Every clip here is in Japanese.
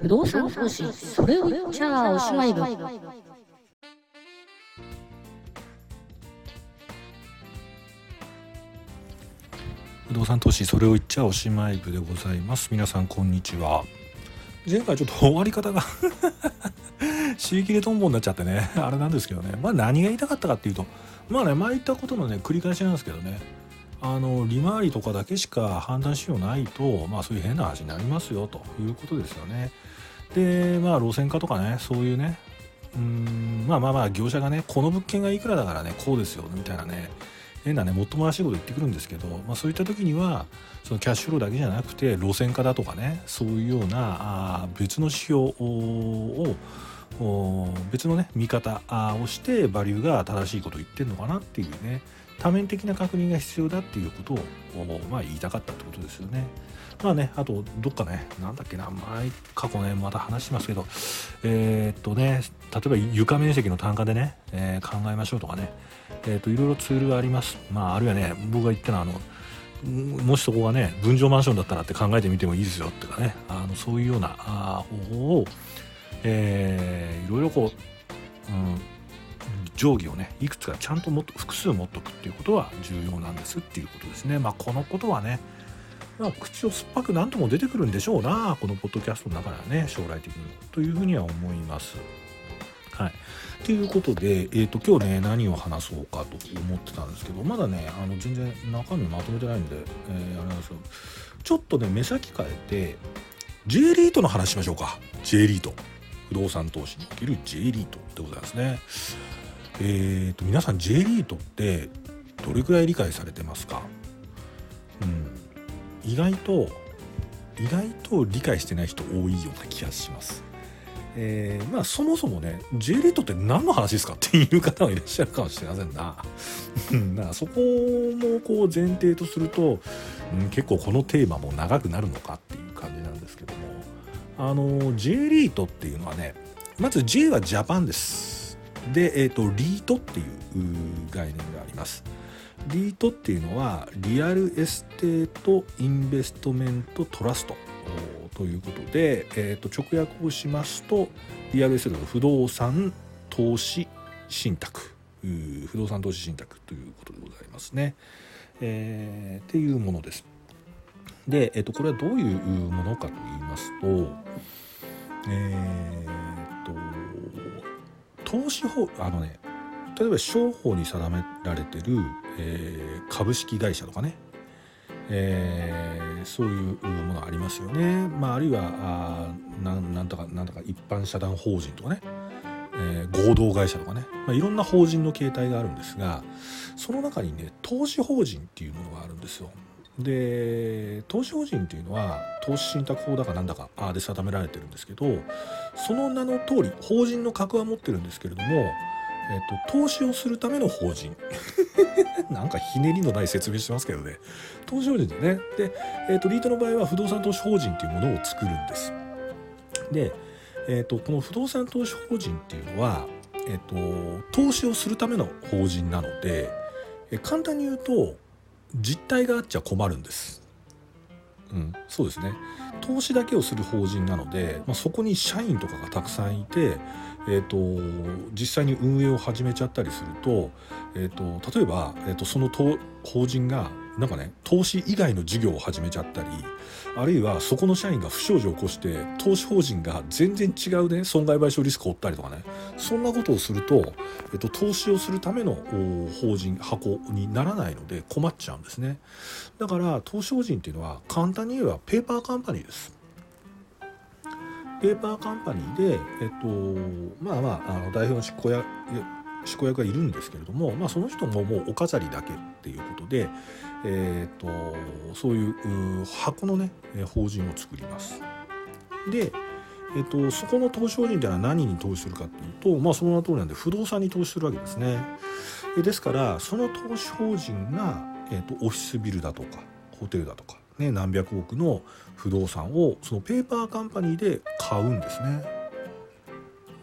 不動産投資それを言っちゃおしまい部不動産投資それを言っちゃおしまい部でございます。皆さんこんにちは。前回ちょっと終わり方が刺激でトンボになっちゃってね。あれなんですけどね。まあ何が言いたかったかっていうとまあね前言ったことのね繰り返しなんですけどね。あの利回りとかだけしか判断しようないとまあそういう変な話になりますよということですよね。でまあ路線化とかねそういうねうんまあまあまあ業者がねこの物件がいくらだからねこうですよみたいなね変なねもっともらしいこと言ってくるんですけど、まあ、そういった時にはそのキャッシュフローだけじゃなくて路線化だとかねそういうようなあ別の指標を別のね見方をしてバリューが正しいことを言ってるのかなっていうね多面的な確認が必要だっていうことを、まあ、言いたかったってことですよね。まあね、あと、どっかね、なんだっけな、前、過去ね、また話しますけど、えー、っとね、例えば床面積の単価でね、えー、考えましょうとかね、えー、っと、いろいろツールがあります。まあ、あるいはね、僕が言ったのは、あの、もしそこがね、分譲マンションだったらって考えてみてもいいですよっていうかね、あのそういうようなあ方法を、えー、いろいろこう、うん、定規をねいくつかちゃんともっと複数持っとくっていうことは重要なんですっていうことですね。まあ、このことはねまあ、口を酸っぱく何とも出てくるんでしょうなこのポッドキャストの中ではね将来的にというふうには思います。はい、ということで、えーと、今日ね何を話そうかと思ってたんですけどまだねあの全然中身まとめてないんで、えー、あれなんですけどちょっとね目先変えて J リートの話しましょうか J リート不動産投資における J リートでございますね。えーと、皆さん J リートってどれくらい理解されてますか、うん、意外と意外と理解してない人多いような気がします。えー、まあそもそもね J リートって何の話ですかっていう方はいらっしゃるかもしれませんな。だからそこもこう前提とすると、うん、結構このテーマも長くなるのかっていう感じなんですけどもあの J リートっていうのはねまず J はジャパンです。で、えーと、 REIT っていう概念があります。 REIT っていうのは Real Estate Investment Trust ということで、えー、と直訳をしますと Real Estate の不動産投資信託不動産投資信託ということでございますね。えー、っていうものです。で、えー、とこれはどういうものかと言いますと、えー、投資法あのね例えば商法に定められてる、えー、株式会社とかね、えー、そういうものありますよね、まあ、あるいはあななんとかなんとか一般社団法人とかね、えー、合同会社とかね、まあ、いろんな法人の形態があるんですがその中にね投資法人っていうものがあるんですよ。で投資法人っていうのは投資信託法だかなんだかで定められてるんですけどその名の通り法人の格は持ってるんですけれども、えっと、投資をするための法人。なんかひねりのない説明してますけどね。投資法人でね。で、えっと、リートの場合は不動産投資法人っていうものを作るんです。で、えっと、この不動産投資法人っていうのは、えっと、投資をするための法人なので簡単に言うと実態があっちゃ困るんです。うん、そうですね投資だけをする法人なので、まあ、そこに社員とかがたくさんいて、えーと、実際に運営を始めちゃったりすると,、えーと、例えば、えーとその法人がなんかね投資以外の事業を始めちゃったりあるいはそこの社員が不祥事を起こして投資法人が全然違うね損害賠償リスクを負ったりとかねそんなことをすると、えっと、投資をするための法人箱にならないので困っちゃうんですね。だから投資法人っていうのは簡単に言えばペーパーカンパニーです。ペーパーカンパニーで、えっと、まあまああの代表の執行や執行役がいるんですけれども、まあ、その人ももうお飾りだけっていうことで、えーと、そういう箱のね法人を作ります。で、えーと、そこの投資法人では何に投資するかっていうと、まあ、その名の通りなんで不動産に投資するわけですね。ですからその投資法人が、えーと、オフィスビルだとかホテルだとか、ね、何百億の不動産をそのペーパーカンパニーで買うんですね。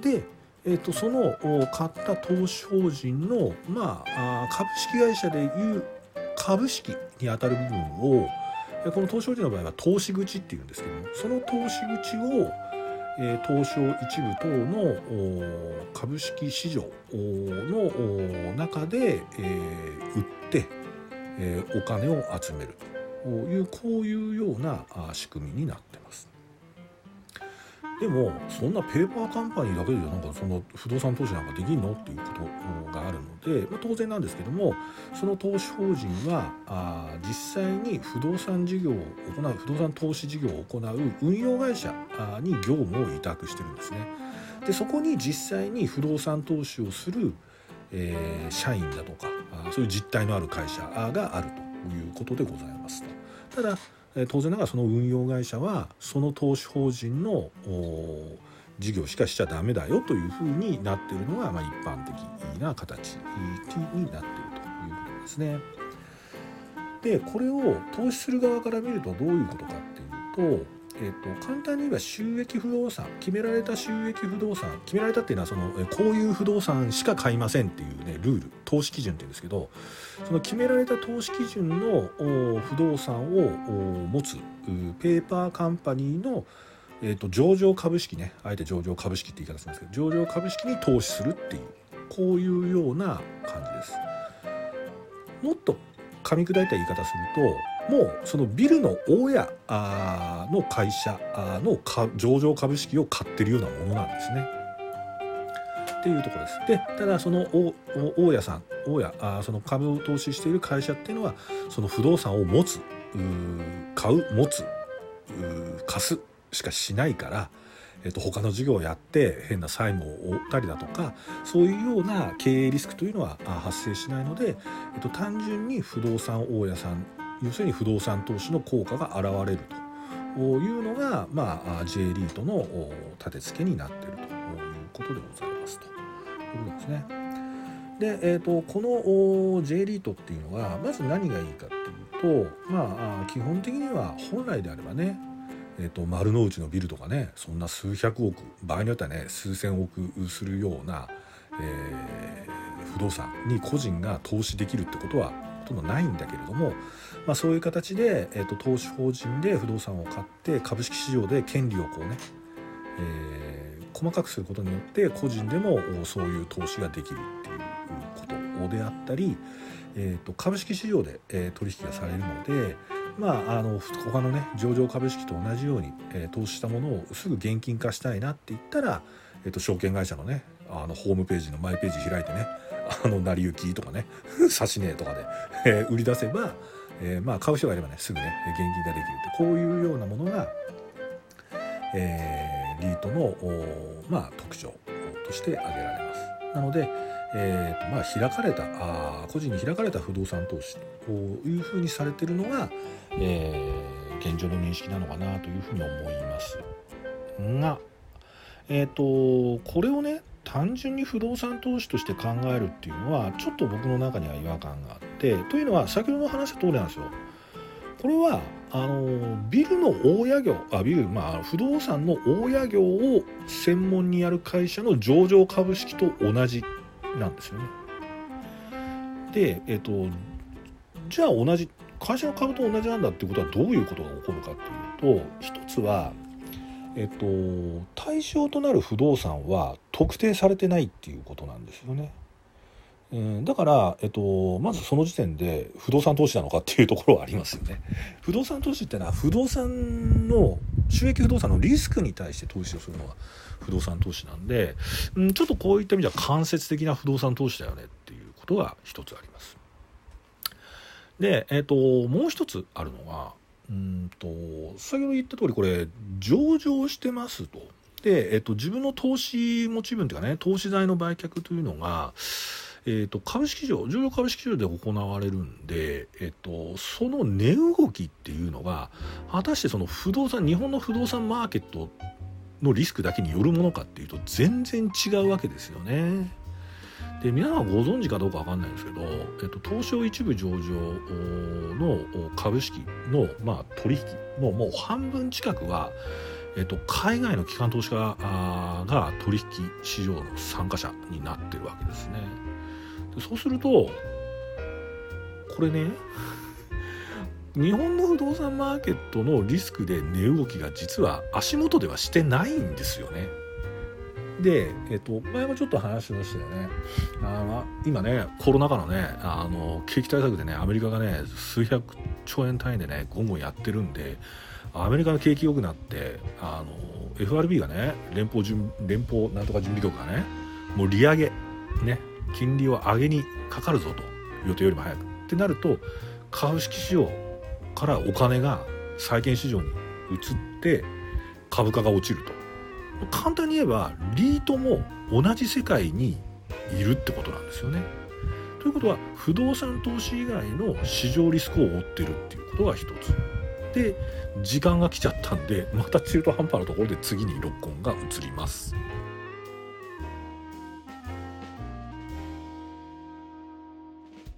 でえーと、その買った投資法人の、まあ、株式会社でいう株式にあたる部分をこの投資法人の場合は投資口っていうんですけどもその投資口を、東証一部等の株式市場の中で、売って、お金を集めるというこういうような仕組みになってます。でもそんなペーパーカンパニーだけでなんかその不動産投資なんかできんの？っていうことがあるので、まあ、当然なんですけどもその投資法人はあ実際に不動産事業を行う不動産投資事業を行う運用会社に業務を委託してるんですね。でそこに実際に不動産投資をする、えー、社員だとかあそういう実態のある会社があるということでございますと。ただ当然ながらその運用会社はその投資法人の事業しかしちゃダメだよというふうになってるのが、まあ、一般的な形になってるということですね。でこれを投資する側から見るとどういうことかっていうとえーと、簡単に言えば収益不動産決められた収益不動産決められたっていうのはそのこういう不動産しか買いませんっていうねルール投資基準っていうんですけどその決められた投資基準の不動産を持つペーパーカンパニーの、えーと、上場株式ねあえて上場株式って言い方するんですけど上場株式に投資するっていうこういうような感じです。もっと噛み砕いた言い方するともうそのビルの大家の会社の上場株式を買ってるようなものなんですね。っていうところです。でただその大家さん大家あその株を投資している会社っていうのはその不動産を持つ買う持つ貸すしかしないから。えっと、他の事業をやって変な債務を負ったりだとかそういうような経営リスクというのは発生しないので、えっと、単純に不動産大家さん要するに不動産投資の効果が現れるというのが、まあ、J リートの立て付けになっているということでございますとことですね。で、えーと、この J リートっていうのはまず何がいいかっていうとまあ基本的には本来であればねえーと、丸の内のビルとかねそんな数百億場合によってはね数千億するような、えー、不動産に個人が投資できるってことはほとんどないんだけれども、まあ、そういう形で、えーと、投資法人で不動産を買って株式市場で権利をこうね、えー、細かくすることによって個人でもそういう投資ができるっていうことであったり、えーと、株式市場で、え、取引がされるのでまあ、あの他のね上場株式と同じように、え、投資したものをすぐ現金化したいなって言ったら、えーと証券会社のねあのホームページのマイページ開いてねあの成り行きとかね 指し値とかで、えー、売り出せば、えー、まあ買う人がいればねすぐね現金ができるってこういうようなものが、えー、リートのまあ特徴として挙げられます。なので、えーとまあ、開かれたあ個人に開かれた不動産投資というふうにされてるのが、えー、現状の認識なのかなというふうに思いますが、えーとこれをね単純に不動産投資として考えるっていうのはちょっと僕の中には違和感があってというのは先ほど話した通りなんですよ。これはあのビルの大家業あビルまあ不動産の大家業を専門にやる会社の上場株式と同じなんですよね。でえっとじゃあ同じ会社の株と同じなんだっていうことはどういうことが起こるかっていうと一つはえっと、対象となる不動産は特定されてないっていうことなんですよね。うん、だから、えっと、まずその時点で不動産投資なのかっていうところはありますよね。不動産投資ってのは不動産の収益不動産のリスクに対して投資をするのが不動産投資なんで、うん、ちょっとこういった意味では間接的な不動産投資だよねっていうことが一つあります。で、えっと、もう一つあるのがうんと先ほど言った通りこれ上場してますと。で、えっと、自分の投資持ち分というかね投資財の売却というのが、えっと、株式上上場株式市場で行われるんで、えっと、その値動きっていうのが果たしてその不動産日本の不動産マーケットのリスクだけによるものかっていうと全然違うわけですよね。で皆さんご存知かどうか分かんないんですけど、えっと、東証一部上場の株式の、まあ、取引のもう半分近くは、えっと、海外の機関投資家が取引市場の参加者になってるわけですね。そうするとこれね 日本の不動産マーケットのリスクで値動きが実は足元ではしてないんですよね。で、えっと、前もちょっと話しましたよね。あ今ね、コロナ禍のね、あの景気対策でね、アメリカがね、数百兆円単位でね、ゴンゴンやってるんで、アメリカの景気良くなって、あの FRB がね、連邦準連邦なんとか準備局がね、もう利上げ、ね、金利を上げにかかるぞと、予定よりも早く。ってなると、株式市場からお金が債券市場に移って株価が落ちると簡単に言えばリートも同じ世界にいるってことなんですよね。ということは不動産投資以外の市場リスクを負ってるっていうことが一つ。で時間が来ちゃったんでまた中途半端なところで次にロックオンが移ります。